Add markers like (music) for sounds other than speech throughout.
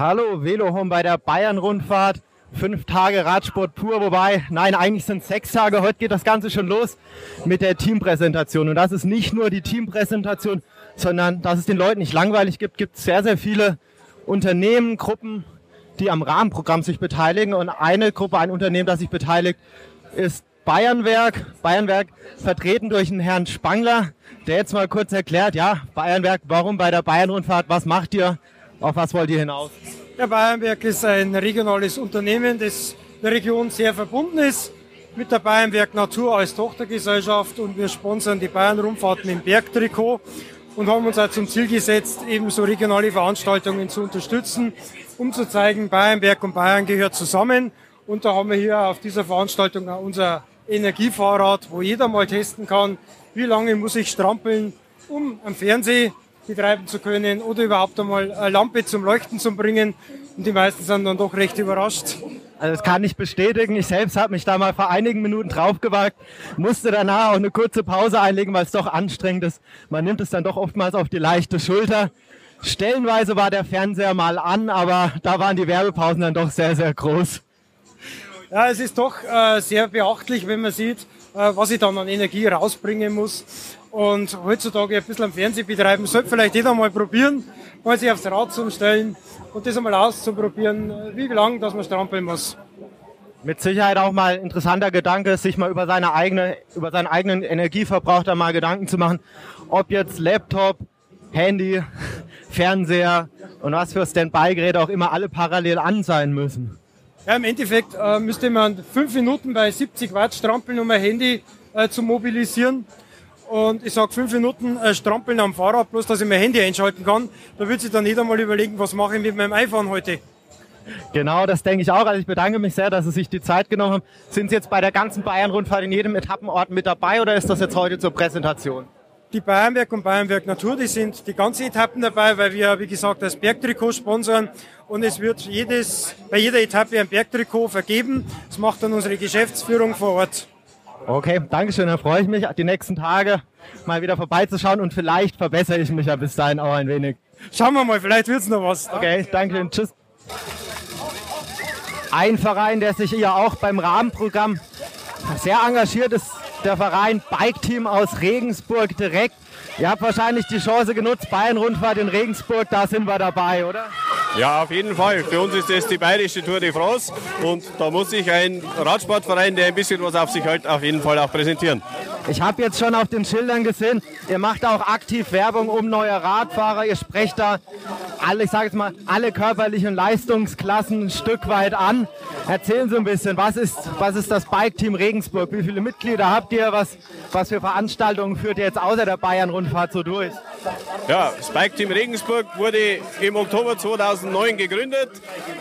Hallo, Velohome bei der Bayern-Rundfahrt. Fünf Tage Radsport pur, wobei, nein, eigentlich sind sechs Tage. Heute geht das Ganze schon los mit der Teampräsentation. Und das ist nicht nur die Teampräsentation, sondern dass es den Leuten nicht langweilig gibt, gibt es sehr, sehr viele Unternehmen, Gruppen, die am Rahmenprogramm sich beteiligen. Und eine Gruppe, ein Unternehmen, das sich beteiligt, ist Bayernwerk. Bayernwerk vertreten durch einen Herrn Spangler, der jetzt mal kurz erklärt, ja, Bayernwerk, warum bei der Bayernrundfahrt, was macht ihr, auf was wollt ihr hinaus? Ja, Bayernwerk ist ein regionales Unternehmen, das der Region sehr verbunden ist mit der Bayernwerk Natur als Tochtergesellschaft und wir sponsern die Bayernrundfahrten im Bergtrikot und haben uns auch zum Ziel gesetzt, ebenso regionale Veranstaltungen zu unterstützen, um zu zeigen, Bayernberg und Bayern gehört zusammen. Und da haben wir hier auf dieser Veranstaltung auch unser Energiefahrrad, wo jeder mal testen kann, wie lange muss ich strampeln, um am Fernseh betreiben zu können oder überhaupt einmal eine Lampe zum Leuchten zu bringen. Und die meisten sind dann doch recht überrascht. Also das kann ich bestätigen. Ich selbst habe mich da mal vor einigen Minuten draufgewagt, musste danach auch eine kurze Pause einlegen, weil es doch anstrengend ist. Man nimmt es dann doch oftmals auf die leichte Schulter. Stellenweise war der Fernseher mal an, aber da waren die Werbepausen dann doch sehr, sehr groß. Ja, es ist doch äh, sehr beachtlich, wenn man sieht, äh, was ich dann an Energie rausbringen muss. Und heutzutage ein bisschen am Fernsehen betreiben, sollte vielleicht jeder mal probieren, mal sich aufs Rad zu stellen und das einmal auszuprobieren, wie lang dass man strampeln muss. Mit Sicherheit auch mal interessanter Gedanke, sich mal über seine eigene, über seinen eigenen Energieverbrauch da mal Gedanken zu machen, ob jetzt Laptop, Handy, (laughs) Fernseher und was für Standby-Geräte auch immer alle parallel an sein müssen. Ja, im Endeffekt äh, müsste man fünf Minuten bei 70 Watt strampeln, um ein Handy äh, zu mobilisieren. Und ich sage fünf Minuten äh, strampeln am Fahrrad, bloß dass ich mein Handy einschalten kann. Da wird sich dann jeder mal überlegen, was mache ich mit meinem iPhone heute. Genau, das denke ich auch. Also ich bedanke mich sehr, dass Sie sich die Zeit genommen haben. Sind Sie jetzt bei der ganzen Bayern-Rundfahrt in jedem Etappenort mit dabei oder ist das jetzt heute zur Präsentation? Die Bayernwerk und Bayernwerk Natur, die sind die ganzen Etappen dabei, weil wir, wie gesagt, das Bergtrikot sponsern und es wird jedes, bei jeder Etappe ein Bergtrikot vergeben. Das macht dann unsere Geschäftsführung vor Ort. Okay, Dankeschön, dann freue ich mich, die nächsten Tage mal wieder vorbeizuschauen und vielleicht verbessere ich mich ja bis dahin auch ein wenig. Schauen wir mal, vielleicht wird's noch was. Okay, danke, tschüss. Ein Verein, der sich hier auch beim Rahmenprogramm sehr engagiert ist, der Verein Bike Team aus Regensburg direkt. Ihr habt wahrscheinlich die Chance genutzt, Bayern-Rundfahrt in Regensburg, da sind wir dabei, oder? Ja, auf jeden Fall. Für uns ist das die bayerische Tour de France und da muss sich ein Radsportverein, der ein bisschen was auf sich hält, auf jeden Fall auch präsentieren. Ich habe jetzt schon auf den Schildern gesehen, ihr macht auch aktiv Werbung um neue Radfahrer. Ihr sprecht da alle, ich sage jetzt mal, alle körperlichen Leistungsklassen ein Stück weit an. Erzählen Sie ein bisschen, was ist, was ist das Bike Team Regensburg? Wie viele Mitglieder habt ihr? Was, was für Veranstaltungen führt ihr jetzt außer der Bayern-Rundfahrt so durch? Ja, das Bike Team Regensburg wurde im Oktober 2009 gegründet.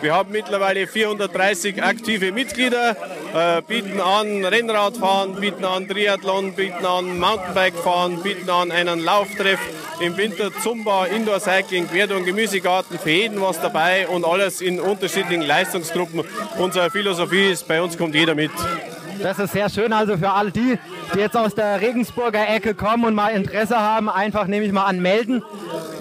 Wir haben mittlerweile 430 aktive Mitglieder, äh, bieten an Rennradfahren, bieten an Triathlon, bieten an Mountainbike-Fahren, bieten an einen Lauftreff im Winter Zumba, Indoor Cycling, Quer- und Gemüsegarten, für jeden was dabei und alles in unterschiedlichen Leistungsgruppen. Unsere Philosophie ist, bei uns kommt jeder mit. Das ist sehr schön. Also für all die, die jetzt aus der Regensburger Ecke kommen und mal Interesse haben, einfach nehme ich mal anmelden.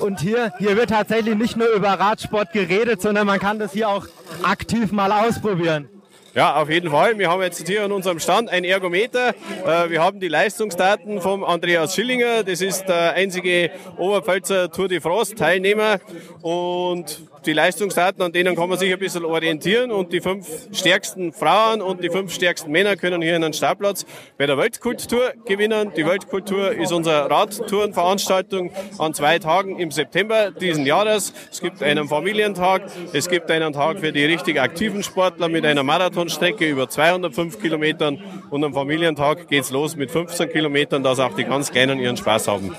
Und hier, hier wird tatsächlich nicht nur über Radsport geredet, sondern man kann das hier auch aktiv mal ausprobieren. Ja, auf jeden Fall. Wir haben jetzt hier an unserem Stand ein Ergometer. Äh, wir haben die Leistungsdaten vom Andreas Schillinger. Das ist der einzige Oberpfälzer Tour de France Teilnehmer. Und die Leistungsdaten, an denen kann man sich ein bisschen orientieren. Und die fünf stärksten Frauen und die fünf stärksten Männer können hier einen Startplatz bei der Weltkultur gewinnen. Die Weltkultur ist unsere Radtourenveranstaltung an zwei Tagen im September diesen Jahres. Es gibt einen Familientag, es gibt einen Tag für die richtig aktiven Sportler mit einer Marathonstrecke über 205 Kilometern und am Familientag geht's los mit 15 Kilometern, dass auch die ganz Kleinen ihren Spaß haben.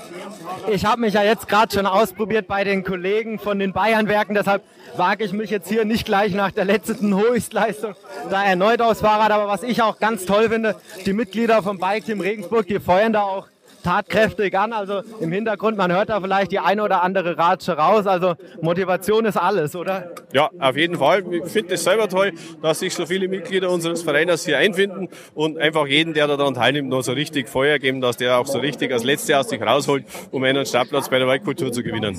Ich habe mich ja jetzt gerade schon ausprobiert bei den Kollegen von den Bayernwerken, deshalb wage ich mich jetzt hier nicht gleich nach der letzten Höchstleistung da erneut aufs Fahrrad. Aber was ich auch ganz toll finde, die Mitglieder vom Bike Team Regensburg, die feuern da auch tatkräftig an. Also im Hintergrund, man hört da vielleicht die eine oder andere Ratsche raus. Also Motivation ist alles, oder? Ja, auf jeden Fall. Ich finde es selber toll, dass sich so viele Mitglieder unseres Vereins hier einfinden und einfach jeden, der daran teilnimmt, noch so richtig Feuer geben, dass der auch so richtig als Letzte aus sich rausholt, um einen Startplatz bei der Waldkultur zu gewinnen.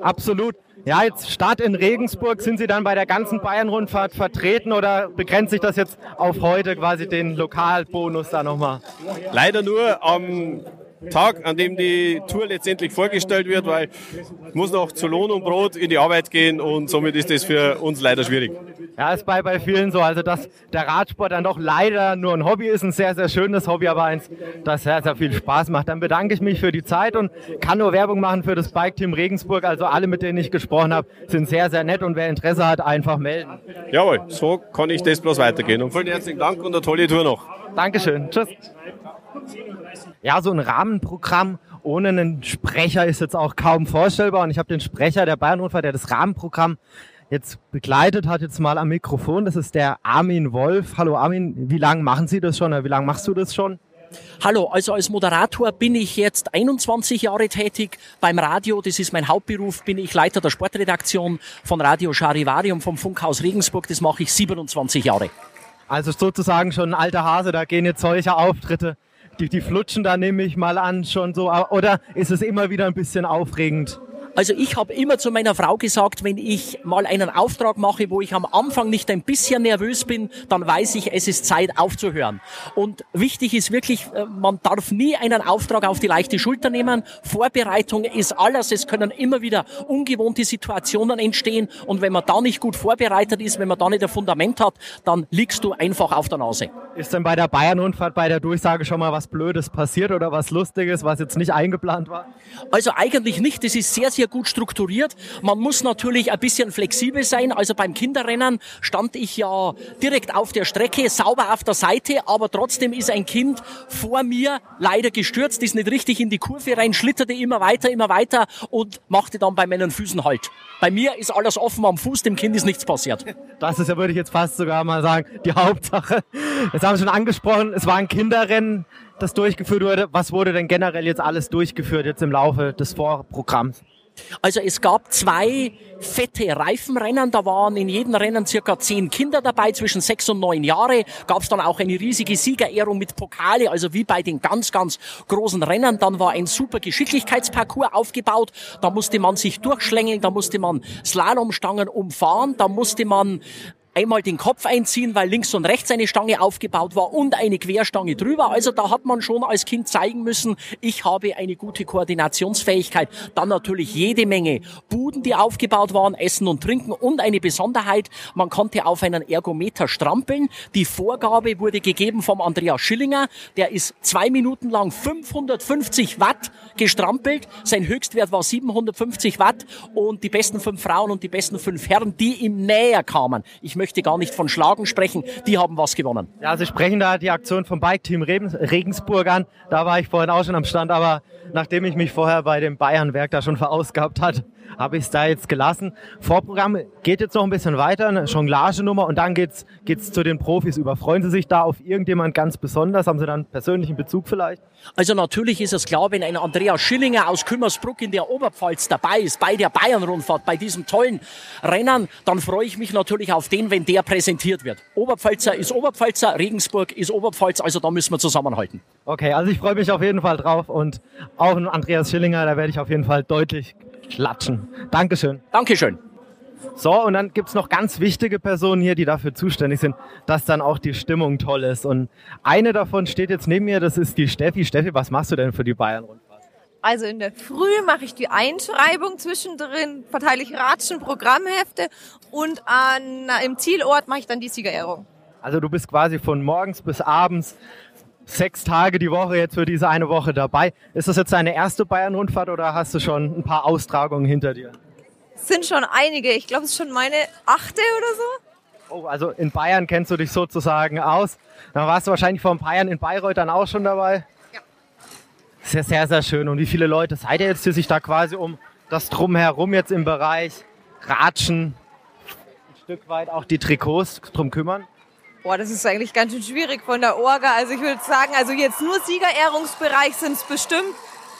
Absolut. Ja, jetzt Start in Regensburg. Sind Sie dann bei der ganzen Bayern-Rundfahrt vertreten oder begrenzt sich das jetzt auf heute quasi den Lokalbonus da nochmal? Leider nur am Tag, an dem die Tour letztendlich vorgestellt wird, weil ich muss noch zu Lohn und Brot in die Arbeit gehen und somit ist das für uns leider schwierig. Ja, ist bei, bei vielen so. Also, dass der Radsport dann doch leider nur ein Hobby ist, ein sehr, sehr schönes Hobby, aber eins, das sehr, sehr viel Spaß macht. Dann bedanke ich mich für die Zeit und kann nur Werbung machen für das Bike-Team Regensburg. Also, alle, mit denen ich gesprochen habe, sind sehr, sehr nett und wer Interesse hat, einfach melden. Jawohl, so kann ich das bloß weitergehen. Und vielen herzlichen Dank und eine tolle Tour noch. Dankeschön. Tschüss. Ja, so ein Rahmenprogramm ohne einen Sprecher ist jetzt auch kaum vorstellbar. Und ich habe den Sprecher der Bayern-Rundfahrt, der das Rahmenprogramm jetzt begleitet hat, jetzt mal am Mikrofon. Das ist der Armin Wolf. Hallo Armin, wie lange machen Sie das schon oder wie lange machst du das schon? Hallo, also als Moderator bin ich jetzt 21 Jahre tätig beim Radio. Das ist mein Hauptberuf. Bin ich Leiter der Sportredaktion von Radio Charivarium vom Funkhaus Regensburg. Das mache ich 27 Jahre. Also sozusagen schon ein alter Hase. Da gehen jetzt solche Auftritte die, die flutschen da nehme ich mal an schon so. Oder ist es immer wieder ein bisschen aufregend? Also ich habe immer zu meiner Frau gesagt, wenn ich mal einen Auftrag mache, wo ich am Anfang nicht ein bisschen nervös bin, dann weiß ich, es ist Zeit aufzuhören. Und wichtig ist wirklich, äh, man darf nie einen Auftrag auf die leichte Schulter nehmen. Vorbereitung ist alles. Es können immer wieder ungewohnte Situationen entstehen. Und wenn man da nicht gut vorbereitet ist, wenn man da nicht ein Fundament hat, dann liegst du einfach auf der Nase. Ist denn bei der Bayern-Rundfahrt bei der Durchsage schon mal was Blödes passiert oder was Lustiges, was jetzt nicht eingeplant war? Also eigentlich nicht. Das ist sehr, sehr sehr gut strukturiert. Man muss natürlich ein bisschen flexibel sein. Also beim Kinderrennen stand ich ja direkt auf der Strecke, sauber auf der Seite, aber trotzdem ist ein Kind vor mir leider gestürzt, ist nicht richtig in die Kurve rein, schlitterte immer weiter, immer weiter und machte dann bei meinen Füßen Halt. Bei mir ist alles offen am Fuß, dem Kind ist nichts passiert. Das ist ja, würde ich jetzt fast sogar mal sagen, die Hauptsache. Das haben wir schon angesprochen, es war ein Kinderrennen, das durchgeführt wurde. Was wurde denn generell jetzt alles durchgeführt jetzt im Laufe des Vorprogramms? Also es gab zwei fette Reifenrennen, da waren in jedem Rennen circa zehn Kinder dabei, zwischen sechs und neun Jahre. Gab es dann auch eine riesige Siegerehrung mit Pokale, also wie bei den ganz, ganz großen Rennen. Dann war ein super Geschicklichkeitsparcours aufgebaut, da musste man sich durchschlängeln, da musste man Slalomstangen umfahren, da musste man einmal den Kopf einziehen, weil links und rechts eine Stange aufgebaut war und eine Querstange drüber. Also da hat man schon als Kind zeigen müssen, ich habe eine gute Koordinationsfähigkeit. Dann natürlich jede Menge Buden, die aufgebaut waren, Essen und Trinken und eine Besonderheit, man konnte auf einen Ergometer strampeln. Die Vorgabe wurde gegeben vom Andreas Schillinger. Der ist zwei Minuten lang 550 Watt gestrampelt. Sein Höchstwert war 750 Watt und die besten fünf Frauen und die besten fünf Herren, die ihm näher kamen. Ich möchte möchte gar nicht von Schlagen sprechen. Die haben was gewonnen. Ja, Sie sprechen da die Aktion vom Bike-Team Regensburg an. Da war ich vorhin auch schon am Stand, aber nachdem ich mich vorher bei dem Bayernwerk da schon verausgabt hat, habe ich es da jetzt gelassen. Vorprogramm geht jetzt noch ein bisschen weiter, eine Jonglage-Nummer und dann geht's geht's zu den Profis über. Freuen Sie sich da auf irgendjemand ganz besonders? Haben Sie dann persönlichen Bezug vielleicht? Also natürlich ist es klar, wenn ein Andreas Schillinger aus Kümmersbruck in der Oberpfalz dabei ist, bei der Bayern-Rundfahrt, bei diesem tollen Rennen, dann freue ich mich natürlich auf den, wenn der präsentiert wird. Oberpfalzer ist Oberpfalzer, Regensburg ist Oberpfalz, also da müssen wir zusammenhalten. Okay, also ich freue mich auf jeden Fall drauf und auch Andreas Schillinger, da werde ich auf jeden Fall deutlich klatschen. Dankeschön. Dankeschön. So, und dann gibt's noch ganz wichtige Personen hier, die dafür zuständig sind, dass dann auch die Stimmung toll ist. Und eine davon steht jetzt neben mir, das ist die Steffi. Steffi, was machst du denn für die Bayern-Rundfahrt? Also in der Früh mache ich die Einschreibung, zwischendrin verteile ich Ratschen, Programmhefte und an, im Zielort mache ich dann die Siegerehrung. Also du bist quasi von morgens bis abends sechs Tage die Woche jetzt für diese eine Woche dabei. Ist das jetzt deine erste Bayern-Rundfahrt oder hast du schon ein paar Austragungen hinter dir? Es sind schon einige. Ich glaube, es ist schon meine achte oder so. Oh, also in Bayern kennst du dich sozusagen aus. Dann warst du wahrscheinlich vor ein paar Jahren in Bayreuth dann auch schon dabei. Ja. Sehr, sehr, sehr schön. Und wie viele Leute seid ihr jetzt, die sich da quasi um das Drumherum jetzt im Bereich Ratschen, ein Stück weit auch die Trikots drum kümmern? Boah, das ist eigentlich ganz schön schwierig von der Orga. Also ich würde sagen, also jetzt nur Siegerehrungsbereich sind es bestimmt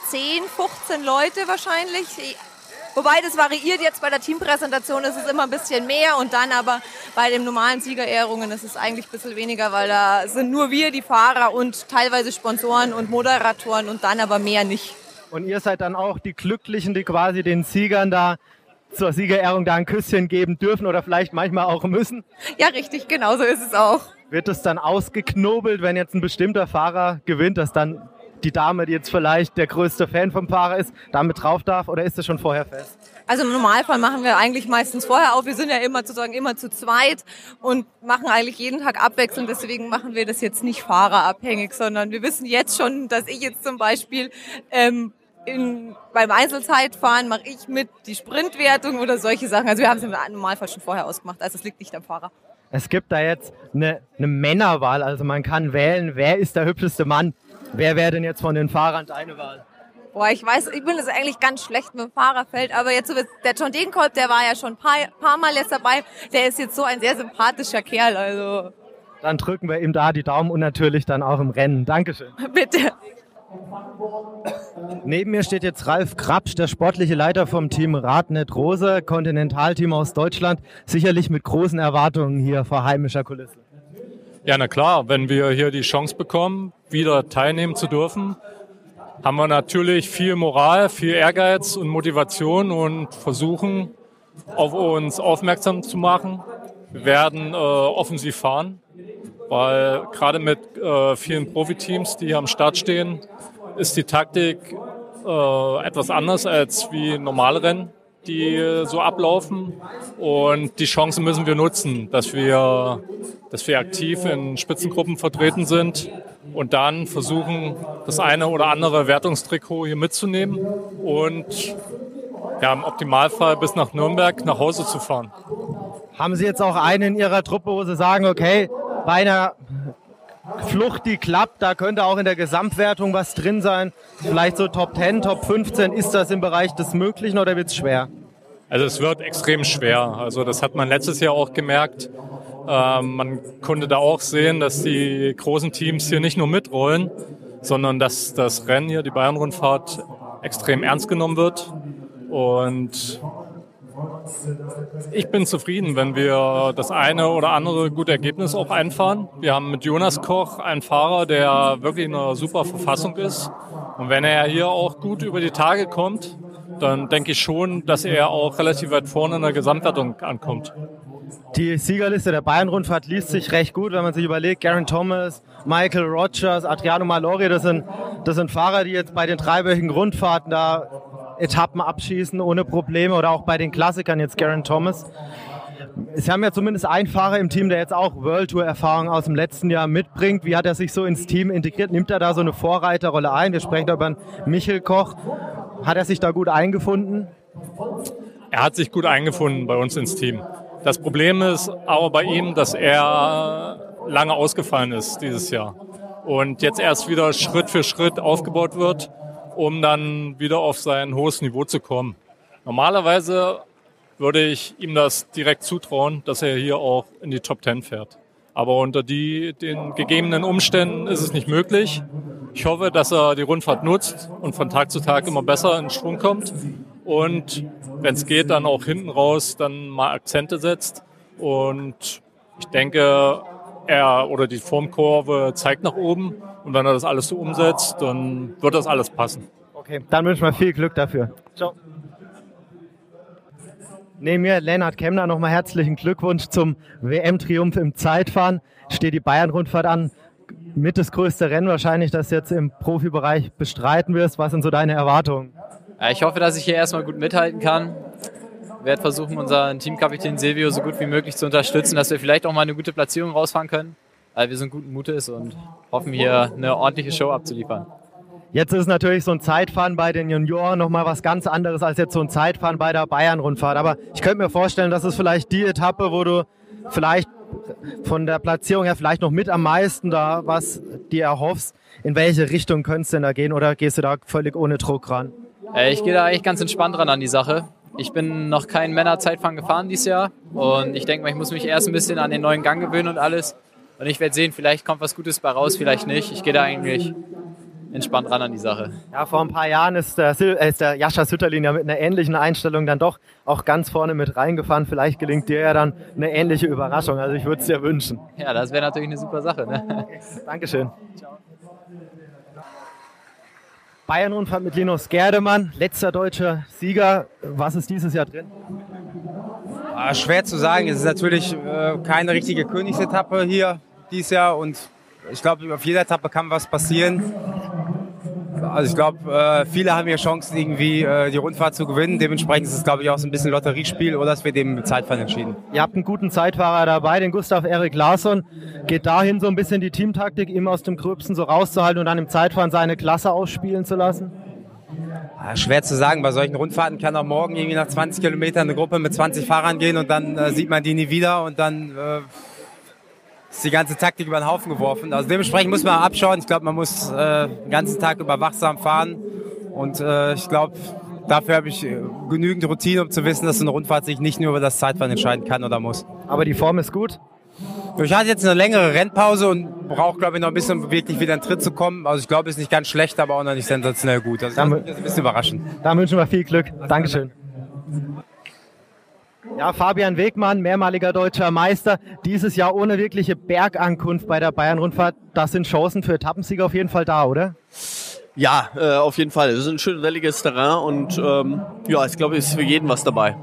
10, 15 Leute wahrscheinlich. Wobei das variiert jetzt bei der Teampräsentation, ist es immer ein bisschen mehr und dann aber bei den normalen Siegerehrungen ist es eigentlich ein bisschen weniger, weil da sind nur wir, die Fahrer und teilweise Sponsoren und Moderatoren und dann aber mehr nicht. Und ihr seid dann auch die Glücklichen, die quasi den Siegern da zur Siegerehrung da ein Küsschen geben dürfen oder vielleicht manchmal auch müssen? Ja, richtig, genau so ist es auch. Wird es dann ausgeknobelt, wenn jetzt ein bestimmter Fahrer gewinnt, dass dann die Dame, die jetzt vielleicht der größte Fan vom Fahrer ist, damit drauf darf oder ist das schon vorher fest? Also im Normalfall machen wir eigentlich meistens vorher auf. Wir sind ja immer sozusagen immer zu zweit und machen eigentlich jeden Tag abwechselnd. Deswegen machen wir das jetzt nicht fahrerabhängig, sondern wir wissen jetzt schon, dass ich jetzt zum Beispiel ähm, in, beim Einzelzeitfahren mache ich mit die Sprintwertung oder solche Sachen. Also wir haben es im Normalfall schon vorher ausgemacht. Also es liegt nicht am Fahrer. Es gibt da jetzt eine, eine Männerwahl. Also man kann wählen, wer ist der hübscheste Mann. Wer wäre denn jetzt von den Fahrern deine Wahl? Boah, ich weiß, ich bin das eigentlich ganz schlecht mit dem Fahrerfeld, aber jetzt so der John Degenkolb, der war ja schon ein paar, paar Mal jetzt dabei, der ist jetzt so ein sehr sympathischer Kerl, also. Dann drücken wir ihm da die Daumen und natürlich dann auch im Rennen. Dankeschön. (laughs) Bitte. Neben mir steht jetzt Ralf Krapsch, der sportliche Leiter vom Team Radnet Rose, Kontinentalteam aus Deutschland, sicherlich mit großen Erwartungen hier vor heimischer Kulisse. Ja, na klar, wenn wir hier die Chance bekommen, wieder teilnehmen zu dürfen, haben wir natürlich viel Moral, viel Ehrgeiz und Motivation und versuchen, auf uns aufmerksam zu machen. Wir werden äh, offensiv fahren, weil gerade mit äh, vielen Profiteams, die hier am Start stehen, ist die Taktik äh, etwas anders als wie normale Rennen, die so ablaufen. Und die Chance müssen wir nutzen, dass wir, dass wir aktiv in Spitzengruppen vertreten sind und dann versuchen, das eine oder andere Wertungstrikot hier mitzunehmen und ja, im Optimalfall bis nach Nürnberg nach Hause zu fahren. Haben Sie jetzt auch einen in Ihrer Truppe, wo Sie sagen, okay, bei einer Flucht, die klappt, da könnte auch in der Gesamtwertung was drin sein. Vielleicht so Top 10, Top 15. Ist das im Bereich des Möglichen oder wird es schwer? Also es wird extrem schwer. Also das hat man letztes Jahr auch gemerkt. Ähm, man konnte da auch sehen, dass die großen Teams hier nicht nur mitrollen, sondern dass das Rennen hier, die Bayern-Rundfahrt, extrem ernst genommen wird. Und ich bin zufrieden, wenn wir das eine oder andere gute Ergebnis auch einfahren. Wir haben mit Jonas Koch einen Fahrer, der wirklich in einer super Verfassung ist. Und wenn er hier auch gut über die Tage kommt, dann denke ich schon, dass er auch relativ weit vorne in der Gesamtwertung ankommt. Die Siegerliste der Bayern-Rundfahrt liest sich recht gut, wenn man sich überlegt, Garen Thomas, Michael Rogers, Adriano Malori, das sind, das sind Fahrer, die jetzt bei den dreiwöchigen Rundfahrten da Etappen abschießen ohne Probleme oder auch bei den Klassikern jetzt Garen Thomas. Sie haben ja zumindest einen Fahrer im Team, der jetzt auch World Tour Erfahrung aus dem letzten Jahr mitbringt. Wie hat er sich so ins Team integriert? Nimmt er da so eine Vorreiterrolle ein? Wir sprechen da über Michel Koch. Hat er sich da gut eingefunden? Er hat sich gut eingefunden bei uns ins Team. Das Problem ist aber bei ihm, dass er lange ausgefallen ist dieses Jahr und jetzt erst wieder Schritt für Schritt aufgebaut wird, um dann wieder auf sein hohes Niveau zu kommen. Normalerweise würde ich ihm das direkt zutrauen, dass er hier auch in die Top Ten fährt. Aber unter die, den gegebenen Umständen ist es nicht möglich. Ich hoffe, dass er die Rundfahrt nutzt und von Tag zu Tag immer besser in Schwung kommt und wenn es geht, dann auch hinten raus dann mal Akzente setzt. Und ich denke, er oder die Formkurve zeigt nach oben und wenn er das alles so umsetzt, dann wird das alles passen. Okay, dann wünsche ich mal viel Glück dafür. Ciao. Neben mir Lennart Kemner nochmal herzlichen Glückwunsch zum WM-Triumph im Zeitfahren. Steht die Bayern-Rundfahrt an. Mit das größte Rennen wahrscheinlich, das jetzt im Profibereich bestreiten wirst. Was sind so deine Erwartungen? Ich hoffe, dass ich hier erstmal gut mithalten kann. Werde versuchen, unseren Teamkapitän Silvio so gut wie möglich zu unterstützen, dass wir vielleicht auch mal eine gute Platzierung rausfahren können. Weil wir sind guten Mutes und hoffen hier eine ordentliche Show abzuliefern. Jetzt ist natürlich so ein Zeitfahren bei den Junioren nochmal was ganz anderes als jetzt so ein Zeitfahren bei der Bayern-Rundfahrt. Aber ich könnte mir vorstellen, das ist vielleicht die Etappe, wo du vielleicht von der Platzierung her vielleicht noch mit am meisten da was dir erhoffst. In welche Richtung könntest du denn da gehen oder gehst du da völlig ohne Druck ran? Äh, ich gehe da echt ganz entspannt ran an die Sache. Ich bin noch kein Männerzeitfahren gefahren dieses Jahr und ich denke mal, ich muss mich erst ein bisschen an den neuen Gang gewöhnen und alles. Und ich werde sehen, vielleicht kommt was Gutes bei raus, vielleicht nicht. Ich gehe da eigentlich entspannt ran an die Sache. Ja, vor ein paar Jahren ist der, äh, ist der Jascha Sütterlin ja mit einer ähnlichen Einstellung dann doch auch ganz vorne mit reingefahren. Vielleicht gelingt dir ja dann eine ähnliche Überraschung. Also ich würde es dir wünschen. Ja, das wäre natürlich eine super Sache. Ne? Dankeschön. Ciao. Bayern-Rundfahrt mit Linus Gerdemann, letzter deutscher Sieger. Was ist dieses Jahr drin? Ah, schwer zu sagen. Es ist natürlich äh, keine richtige Königsetappe hier dieses Jahr und ich glaube, auf jeder Etappe kann was passieren. Also ich glaube, äh, viele haben hier Chancen, irgendwie äh, die Rundfahrt zu gewinnen. Dementsprechend ist es, glaube ich, auch so ein bisschen Lotteriespiel oder es wird eben Zeitfahren entschieden. Ihr habt einen guten Zeitfahrer dabei, den Gustav Erik Larsson. Geht dahin so ein bisschen die Teamtaktik, ihm aus dem Gröbsten so rauszuhalten und dann im Zeitfahren seine Klasse ausspielen zu lassen? Ja, schwer zu sagen. Bei solchen Rundfahrten kann auch morgen irgendwie nach 20 Kilometern eine Gruppe mit 20 Fahrern gehen und dann äh, sieht man die nie wieder und dann äh, ist die ganze Taktik über den Haufen geworfen. Also dementsprechend muss man abschauen. Ich glaube, man muss äh, den ganzen Tag über wachsam fahren und äh, ich glaube, dafür habe ich äh, genügend Routine, um zu wissen, dass so eine Rundfahrt sich nicht nur über das Zeitfahren entscheiden kann oder muss. Aber die Form ist gut? Ich hatte jetzt eine längere Rennpause und brauche, glaube ich, noch ein bisschen, um wirklich wieder in den Tritt zu kommen. Also ich glaube, es ist nicht ganz schlecht, aber auch noch nicht sensationell gut. Also das ist ein bisschen überraschend. Da wünschen wir viel Glück. Dankeschön. Ja, Fabian Wegmann, mehrmaliger deutscher Meister, dieses Jahr ohne wirkliche Bergankunft bei der Bayern-Rundfahrt. Das sind Chancen für Etappensieger auf jeden Fall da, oder? Ja, äh, auf jeden Fall. Es ist ein schön welliges Terrain und ähm, ja, ich glaube, es ist für jeden was dabei.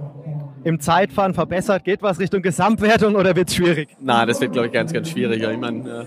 Im Zeitfahren verbessert, geht was Richtung Gesamtwertung oder wird es schwierig? Na, das wird, glaube ich, ganz, ganz schwierig. Ich meine, äh,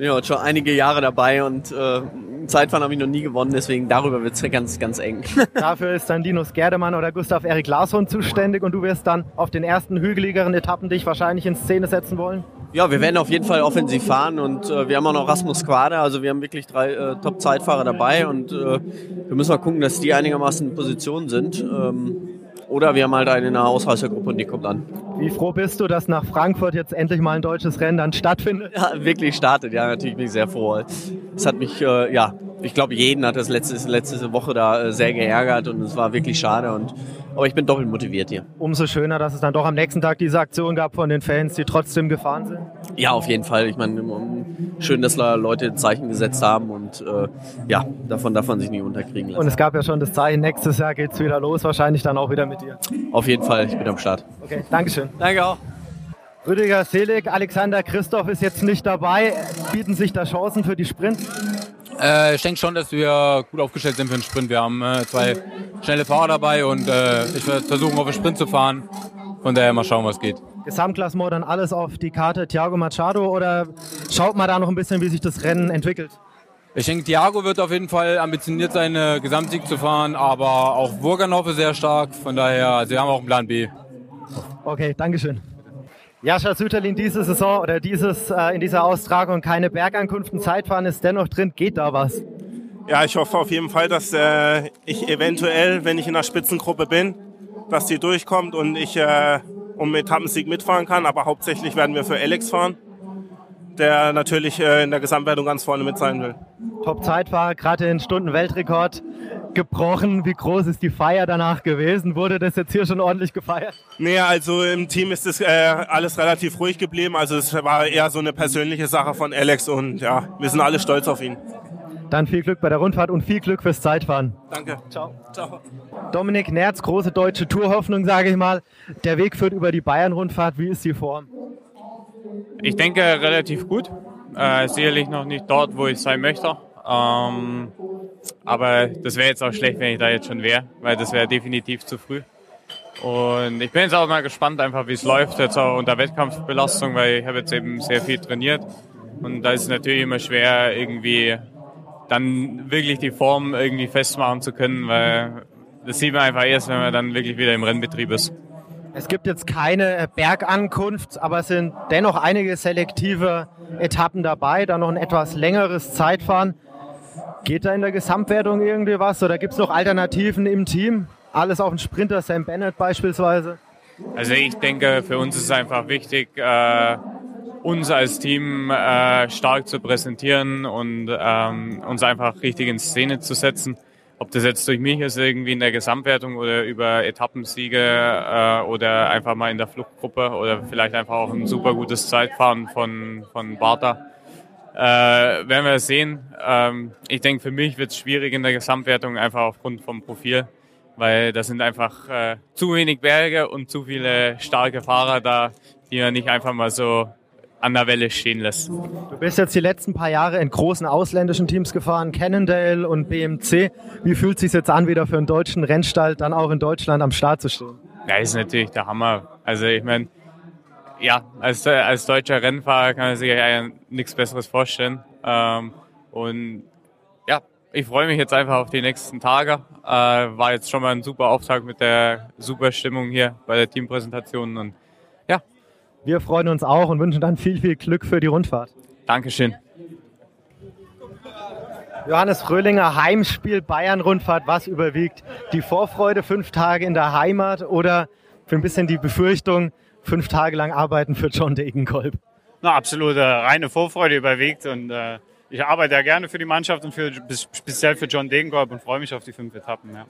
bin ja schon einige Jahre dabei und äh, Zeitfahren habe ich noch nie gewonnen, deswegen darüber wird es ganz, ganz eng. (laughs) Dafür ist dann Linus Gerdemann oder Gustav Erik Larsson zuständig und du wirst dann auf den ersten hügeligeren Etappen dich wahrscheinlich in Szene setzen wollen? Ja, wir werden auf jeden Fall offensiv fahren und äh, wir haben auch noch Rasmus Quader, also wir haben wirklich drei äh, Top-Zeitfahrer dabei und äh, wir müssen mal gucken, dass die einigermaßen in Position sind. Ähm, oder wir haben halt eine in einer Ausreißergruppe und die kommt an. Wie froh bist du, dass nach Frankfurt jetzt endlich mal ein deutsches Rennen dann stattfindet? Ja, wirklich startet. Ja, natürlich bin ich sehr froh. Es hat mich, äh, ja, ich glaube, jeden hat das letzte, letzte Woche da äh, sehr geärgert und es war wirklich schade. Und, aber ich bin doppelt motiviert hier. Umso schöner, dass es dann doch am nächsten Tag diese Aktion gab von den Fans, die trotzdem gefahren sind. Ja, auf jeden Fall. Ich meine, schön, dass Leute Zeichen gesetzt haben und äh, ja, davon darf man sich nie unterkriegen lassen. Und es gab ja schon das Zeichen, nächstes Jahr geht es wieder los, wahrscheinlich dann auch wieder mit dir. Auf jeden Fall, ich bin am Start. Okay, Dankeschön. Danke auch. Rüdiger Selig, Alexander Christoph ist jetzt nicht dabei. Bieten sich da Chancen für die Sprint? Äh, ich denke schon, dass wir gut aufgestellt sind für den Sprint. Wir haben äh, zwei schnelle Fahrer dabei und äh, ich werde versuchen, auf den Sprint zu fahren. Von daher mal schauen, was geht. Gesamtklassement dann alles auf die Karte Thiago Machado oder schaut mal da noch ein bisschen, wie sich das Rennen entwickelt? Ich denke, Thiago wird auf jeden Fall ambitioniert sein, eine Gesamtsieg zu fahren, aber auch Burganov ist sehr stark. Von daher, sie haben auch einen Plan B. Okay, Dankeschön. Jascha Süterlin, diese Saison oder dieses, äh, in dieser Austragung keine Bergankünften, Zeitfahren ist dennoch drin. Geht da was? Ja, ich hoffe auf jeden Fall, dass äh, ich eventuell, wenn ich in der Spitzengruppe bin, dass die durchkommt und ich äh, um Etappensieg mitfahren kann. Aber hauptsächlich werden wir für Alex fahren, der natürlich äh, in der Gesamtwertung ganz vorne mit sein will. Top-Zeitfahrer, gerade den Stunden-Weltrekord gebrochen. Wie groß ist die Feier danach gewesen? Wurde das jetzt hier schon ordentlich gefeiert? Nee, also im Team ist das äh, alles relativ ruhig geblieben. Also es war eher so eine persönliche Sache von Alex und ja, wir sind alle stolz auf ihn. Dann viel Glück bei der Rundfahrt und viel Glück fürs Zeitfahren. Danke. Ciao. Ciao. Dominik Nerz, große deutsche Tourhoffnung, sage ich mal. Der Weg führt über die Bayern-Rundfahrt. Wie ist die Form? Ich denke relativ gut. Äh, sicherlich noch nicht dort, wo ich sein möchte. Ähm, aber das wäre jetzt auch schlecht, wenn ich da jetzt schon wäre, weil das wäre definitiv zu früh. Und ich bin jetzt auch mal gespannt, einfach wie es läuft, jetzt auch unter Wettkampfbelastung, weil ich habe jetzt eben sehr viel trainiert. Und da ist es natürlich immer schwer, irgendwie dann wirklich die Form irgendwie festmachen zu können, weil das sieht man einfach erst, wenn man dann wirklich wieder im Rennbetrieb ist. Es gibt jetzt keine Bergankunft, aber es sind dennoch einige selektive Etappen dabei, dann noch ein etwas längeres Zeitfahren. Geht da in der Gesamtwertung irgendwie was oder gibt es noch Alternativen im Team? Alles auf den Sprinter, Sam Bennett beispielsweise? Also ich denke, für uns ist es einfach wichtig, äh, uns als Team äh, stark zu präsentieren und ähm, uns einfach richtig in Szene zu setzen. Ob das jetzt durch mich ist, irgendwie in der Gesamtwertung oder über Etappensiege äh, oder einfach mal in der Fluchtgruppe oder vielleicht einfach auch ein super gutes Zeitfahren von, von Barta. Äh, werden wir sehen. Ähm, ich denke, für mich wird es schwierig in der Gesamtwertung, einfach aufgrund vom Profil, weil da sind einfach äh, zu wenig Berge und zu viele starke Fahrer da, die man nicht einfach mal so an der Welle stehen lässt. Du bist jetzt die letzten paar Jahre in großen ausländischen Teams gefahren, Cannondale und BMC. Wie fühlt es sich jetzt an, wieder für einen deutschen Rennstall dann auch in Deutschland am Start zu stehen? Ja, ist natürlich der Hammer. Also ich meine, ja, als, als deutscher Rennfahrer kann man sich ja nichts Besseres vorstellen. Ähm, und ja, ich freue mich jetzt einfach auf die nächsten Tage. Äh, war jetzt schon mal ein super Auftakt mit der super Stimmung hier bei der Teampräsentation und ja. Wir freuen uns auch und wünschen dann viel, viel Glück für die Rundfahrt. Dankeschön. Johannes Fröhlinger, Heimspiel Bayern-Rundfahrt, was überwiegt? Die Vorfreude, fünf Tage in der Heimat oder für ein bisschen die Befürchtung, fünf Tage lang arbeiten für John Degenkolb? Na, absolut äh, reine Vorfreude überwiegt und äh, ich arbeite ja gerne für die Mannschaft und für, speziell für John Degenkolb und freue mich auf die fünf Etappen. Ja.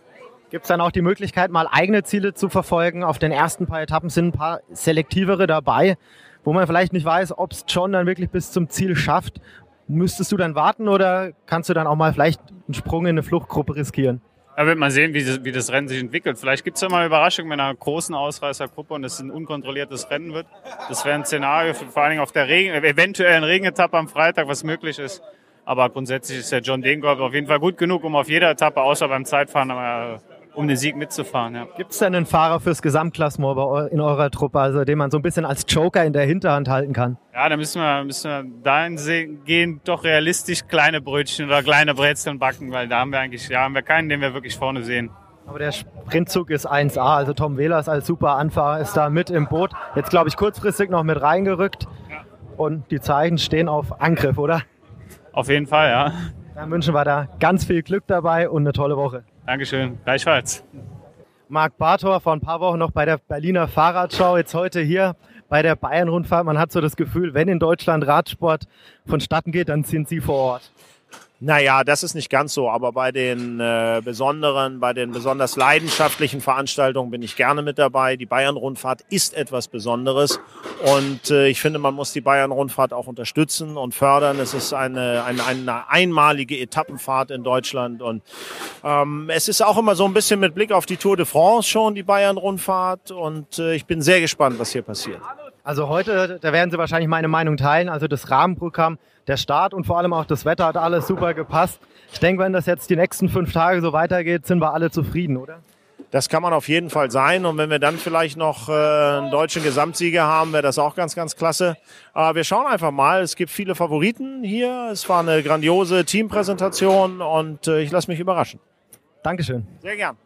Gibt es dann auch die Möglichkeit, mal eigene Ziele zu verfolgen? Auf den ersten paar Etappen sind ein paar selektivere dabei, wo man vielleicht nicht weiß, ob es John dann wirklich bis zum Ziel schafft. Müsstest du dann warten oder kannst du dann auch mal vielleicht einen Sprung in eine Fluchtgruppe riskieren? Da wird man sehen, wie das, wie das Rennen sich entwickelt. Vielleicht gibt es ja mal Überraschungen mit einer großen Ausreißergruppe und es ein unkontrolliertes Rennen wird. Das wäre ein Szenario, vor allen Dingen auf der Regen, eventuellen Regenetappe am Freitag, was möglich ist. Aber grundsätzlich ist der John Degenkolb auf jeden Fall gut genug, um auf jeder Etappe, außer beim Zeitfahren, um den Sieg mitzufahren. Ja. Gibt es denn einen Fahrer fürs Gesamtklassement in eurer Truppe, also den man so ein bisschen als Joker in der Hinterhand halten kann? Ja, da müssen wir, müssen wir dahin gehen, doch realistisch kleine Brötchen oder kleine Brezeln backen, weil da haben wir eigentlich, ja, haben wir keinen, den wir wirklich vorne sehen. Aber der Sprintzug ist 1A, also Tom Wehlers als super Anfahrer ist da mit im Boot. Jetzt glaube ich kurzfristig noch mit reingerückt ja. und die Zeichen stehen auf Angriff, oder? Auf jeden Fall, ja. Dann wünschen wir da ganz viel Glück dabei und eine tolle Woche. Dankeschön, gleichfalls. Marc Bartor vor ein paar Wochen noch bei der Berliner Fahrradschau, jetzt heute hier bei der Bayern-Rundfahrt. Man hat so das Gefühl, wenn in Deutschland Radsport vonstatten geht, dann sind Sie vor Ort. Naja, das ist nicht ganz so, aber bei den äh, besonderen, bei den besonders leidenschaftlichen Veranstaltungen bin ich gerne mit dabei. Die Bayern-Rundfahrt ist etwas Besonderes und äh, ich finde, man muss die Bayern-Rundfahrt auch unterstützen und fördern. Es ist eine, eine, eine einmalige Etappenfahrt in Deutschland und ähm, es ist auch immer so ein bisschen mit Blick auf die Tour de France schon, die Bayern-Rundfahrt und äh, ich bin sehr gespannt, was hier passiert. Also heute, da werden Sie wahrscheinlich meine Meinung teilen, also das Rahmenprogramm der Start und vor allem auch das Wetter hat alles super gepasst. Ich denke, wenn das jetzt die nächsten fünf Tage so weitergeht, sind wir alle zufrieden, oder? Das kann man auf jeden Fall sein. Und wenn wir dann vielleicht noch äh, einen deutschen Gesamtsieger haben, wäre das auch ganz, ganz klasse. Aber wir schauen einfach mal. Es gibt viele Favoriten hier. Es war eine grandiose Teampräsentation und äh, ich lasse mich überraschen. Dankeschön. Sehr gern.